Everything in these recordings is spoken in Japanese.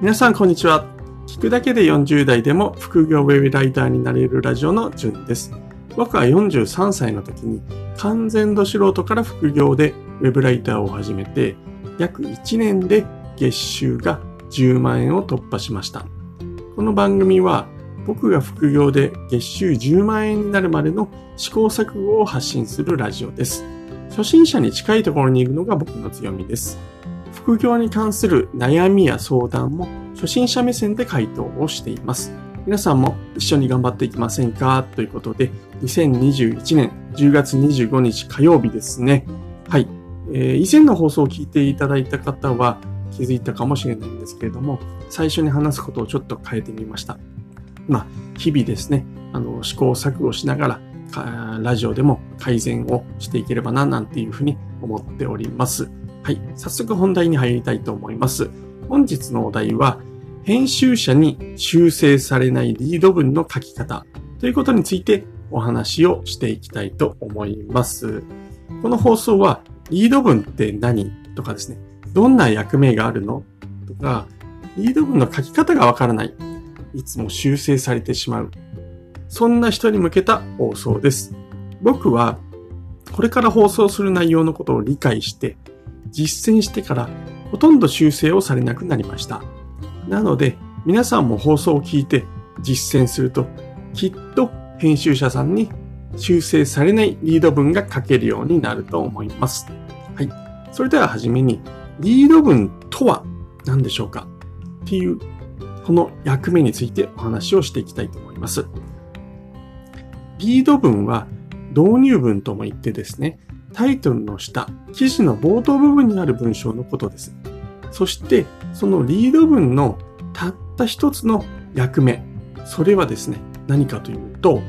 皆さんこんにちは。聞くだけで40代でも副業ウェブライターになれるラジオのじゅんです。僕は43歳の時に完全度素人から副業でウェブライターを始めて約1年で月収が10万円を突破しました。この番組は僕が副業で月収10万円になるまでの試行錯誤を発信するラジオです。初心者に近いところに行くのが僕の強みです。副業に関する悩みや相談も初心者目線で回答をしています。皆さんも一緒に頑張っていきませんか？ということで、2021年10月25日火曜日ですね。はい。えー、以前の放送を聞いていただいた方は気づいたかもしれないんですけれども、最初に話すことをちょっと変えてみました。まあ、日々ですね、あの、試行錯誤しながら、ラジオでも改善をしていければな、なんていうふうに思っております。はい。早速本題に入りたいと思います。本日のお題は、編集者に修正されないリード文の書き方ということについてお話をしていきたいと思います。この放送は、リード文って何とかですね、どんな役目があるのとか、リード文の書き方がわからない。いつも修正されてしまう。そんな人に向けた放送です。僕は、これから放送する内容のことを理解して、実践してからほとんど修正をされなくなりました。なので、皆さんも放送を聞いて実践すると、きっと編集者さんに修正されないリード文が書けるようになると思います。はい。それでははじめに、リード文とは何でしょうか？っていうこの役目についてお話をしていきたいと思います。リード文は導入文とも言ってですね、タイトルの下、記事の冒頭部分にある文章のことです。そして、そのリード文のたった一つの役目、それはですね、何かというと、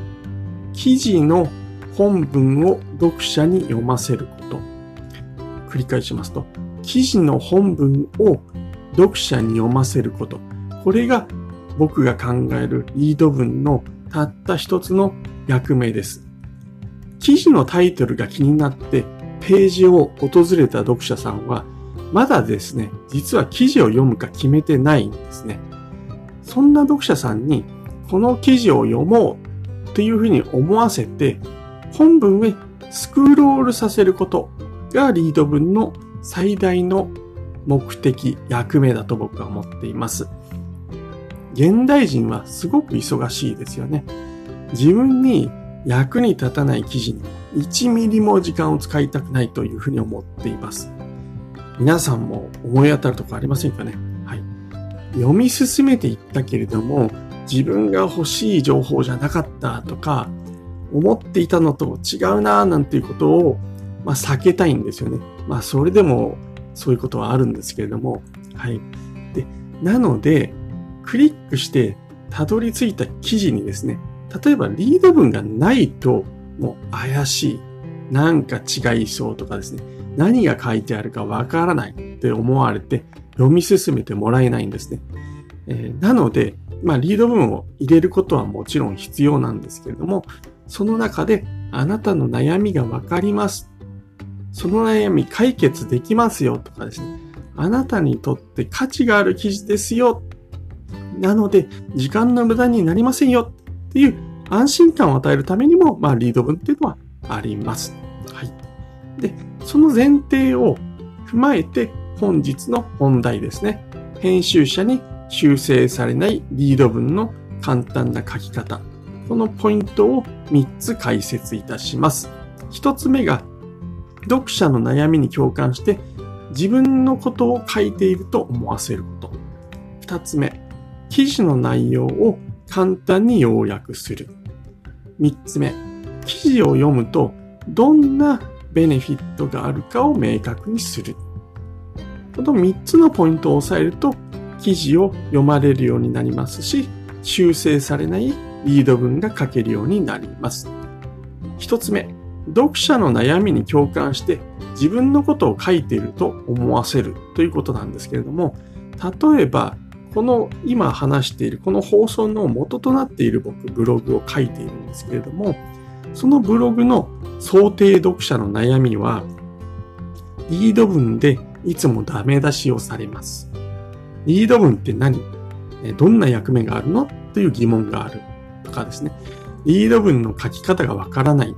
記事の本文を読者に読ませること。繰り返しますと、記事の本文を読者に読ませること。これが僕が考えるリード文のたった一つの役目です。記事のタイトルが気になってページを訪れた読者さんはまだですね、実は記事を読むか決めてないんですね。そんな読者さんにこの記事を読もうというふうに思わせて本文へスクロールさせることがリード文の最大の目的、役目だと僕は思っています。現代人はすごく忙しいですよね。自分に役に立たない記事に1ミリも時間を使いたくないというふうに思っています。皆さんも思い当たるとこありませんかね？はい。読み進めていったけれども、自分が欲しい情報じゃなかったとか、思っていたのと違うなぁなんていうことを、まあ、避けたいんですよね。まあそれでもそういうことはあるんですけれども、はい。で、なので、クリックしてたどり着いた記事にですね、例えばリード文がないともう怪しい。なんか違いそうとかですね。何が書いてあるかわからないって思われて読み進めてもらえないんですね。えー、なので、まあリード文を入れることはもちろん必要なんですけれども、その中であなたの悩みがわかります。その悩み解決できますよとかですね。あなたにとって価値がある記事ですよなので、時間の無駄になりませんよっていう安心感を与えるためにも、まあ、リード文っていうのはあります。はい。で、その前提を踏まえて、本日の本題ですね。編集者に修正されないリード文の簡単な書き方。このポイントを3つ解説いたします。1つ目が、読者の悩みに共感して自分のことを書いていると思わせること。2つ目、記事の内容を簡単に要約する。三つ目、記事を読むとどんなベネフィットがあるかを明確にする。この三つのポイントを押さえると記事を読まれるようになりますし、修正されないリード文が書けるようになります。一つ目、読者の悩みに共感して自分のことを書いていると思わせるということなんですけれども、例えばこの今話しているこの放送の元となっている僕ブログを書いているんですけれども、そのブログの想定読者の悩みは、リード文でいつもダメ出しをされます。リード文って何？どんな役目があるの？という疑問があるとかですね。リード文の書き方がわからない。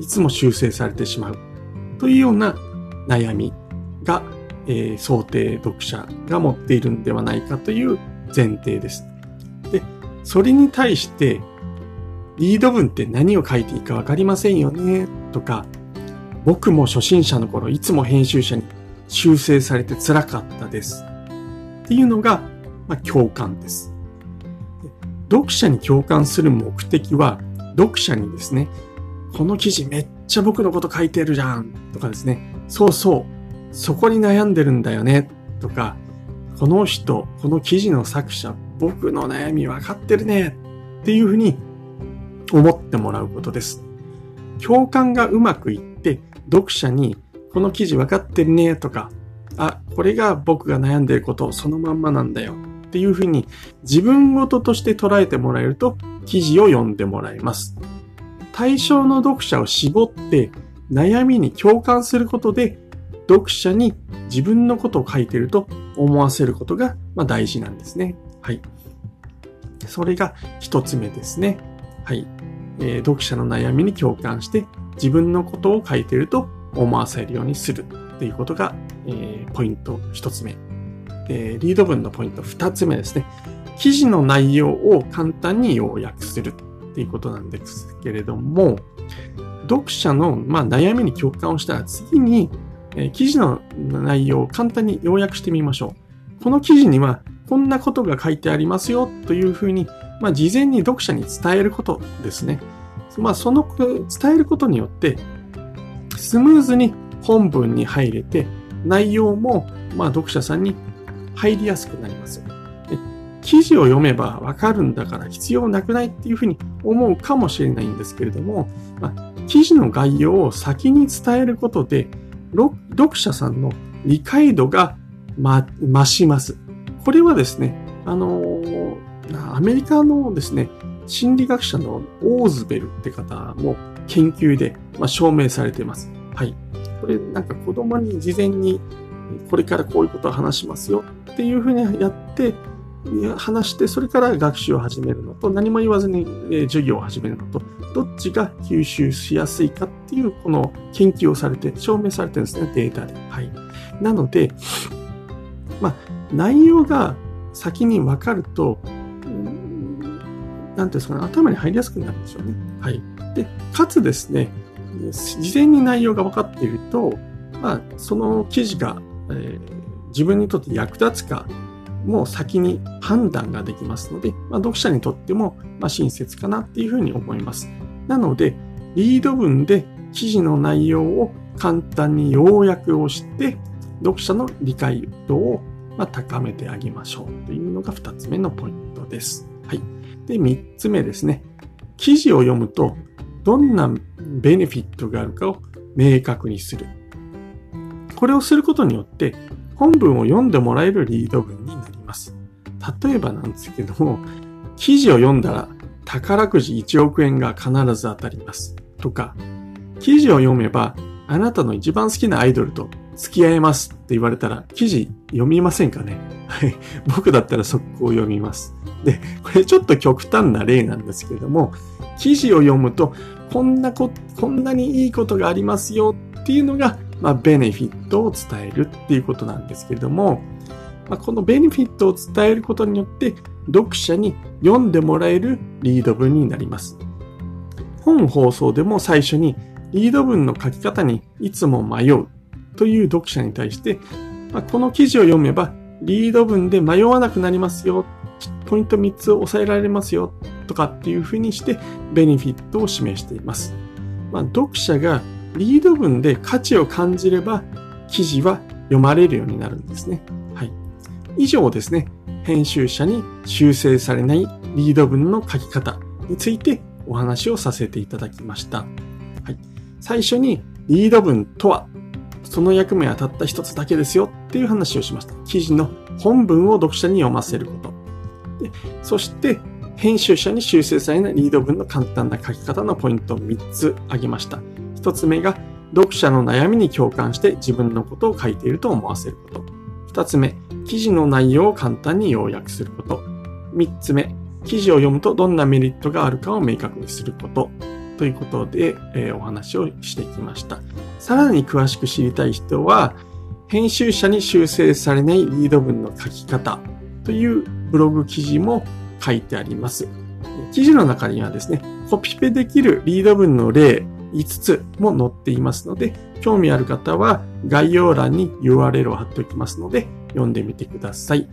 いつも修正されてしまう。というような悩みが、えー、想定読者が持っているんではないかという前提です。で、それに対して、リード文って何を書いていいかわかりませんよね、とか、僕も初心者の頃いつも編集者に修正されて辛かったです。っていうのが、まあ、共感です。読者に共感する目的は、読者にですね、この記事めっちゃ僕のこと書いてるじゃんとかですね、そうそう、そこに悩んでるんだよねとか、この人、この記事の作者、僕の悩み分かってるねっていうふうに思ってもらうことです。共感がうまくいって、読者にこの記事分かってるねとか、あ、これが僕が悩んでることそのまんまなんだよっていうふうに自分ごととして捉えてもらえると記事を読んでもらえます。対象の読者を絞って悩みに共感することで読者に自分のことを書いていると思わせることが大事なんですね。はい。それが一つ目ですね。はい。えー、読者の悩みに共感して自分のことを書いてると思わせるようにするっていうことが、えー、ポイント一つ目。えー、リード文のポイント二つ目ですね。記事の内容を簡単に要約するっていうことなんですけれども、読者の、まあ、悩みに共感をしたら次に、えー、記事の内容を簡単に要約してみましょう。この記事にはこんなことが書いてありますよというふうに、まあ、事前に読者に伝えることですね。まあ、その伝えることによって、スムーズに本文に入れて、内容も、まあ、読者さんに入りやすくなります。記事を読めばわかるんだから必要なくないっていうふうに思うかもしれないんですけれども、まあ、記事の概要を先に伝えることで、読者さんの理解度が、ま、増します。これはですね、あのアメリカのですね、心理学者のオーズベルって方も研究で、ま証明されています。はい。これなんか子供に事前にこれからこういうことを話しますよっていうふうにやって、話して、それから学習を始めるのと、何も言わずに、授業を始めるのと、どっちが吸収しやすいかっていう、この研究をされて、証明されてるんですね、データで。はい。なので、まあ、内容が先に分かると、なんていうんですかね、頭に入りやすくなるんですよね。はい。で、かつですね、事前に内容が分かっていると、まあ、その記事が、えー、自分にとって役立つか、もう先に判断ができますので、まあ、読者にとっても、まあ、親切かなっていうふうに思います。なので、リード文で記事の内容を簡単に要約をして、読者の理解度を高めてあげましょうというのが二つ目のポイントです。はい。で、三つ目ですね。記事を読むと、どんなベネフィットがあるかを明確にする。これをすることによって、本文を読んでもらえるリード文になります。例えばなんですけども、記事を読んだら宝くじ1億円が必ず当たります。とか、記事を読めばあなたの一番好きなアイドルと付き合えますって言われたら記事読みませんかね？はい。僕だったら速攻読みます。で、これちょっと極端な例なんですけれども、記事を読むと、こんなこ、こんなにいいことがありますよっていうのが、まあ、ベネフィットを伝えるっていうことなんですけれども、まあ、このベネフィットを伝えることによって、読者に読んでもらえるリード文になります。本放送でも最初にリード文の書き方にいつも迷うという読者に対して、まあ、この記事を読めばリード文で迷わなくなりますよ、ポイント3つを抑えられますよとかっていうふうにしてベネフィットを示しています。まあ、読者がリード文で価値を感じれば記事は読まれるようになるんですね。はい。以上ですね、編集者に修正されないリード文の書き方についてお話をさせていただきました。はい。最初にリード文とは、その役目はたった一つだけですよっていう話をしました。記事の本文を読者に読ませること。でそして、編集者に修正されないリード文の簡単な書き方のポイントを3つ挙げました。1つ目が、読者の悩みに共感して自分のことを書いていると思わせること。2つ目、記事の内容を簡単に要約すること。3つ目、記事を読むとどんなメリットがあるかを明確にすること。ということで、えー、お話をしてきました。さらに詳しく知りたい人は、編集者に修正されないリード文の書き方というブログ記事も書いてあります。記事の中にはですね、コピペできるリード文の例5つも載っていますので、興味ある方は概要欄に URL を貼っておきますので、読んでみてください。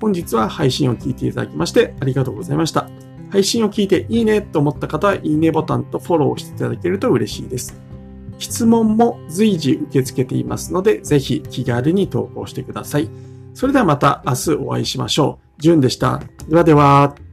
本日は配信を聞いていただきましてありがとうございました。配信を聞いていいねと思った方は、いいねボタンとフォローしていただけると嬉しいです。質問も随時受け付けていますので、ぜひ気軽に投稿してください。それではまた明日お会いしましょう。じゅんでした。ではでは。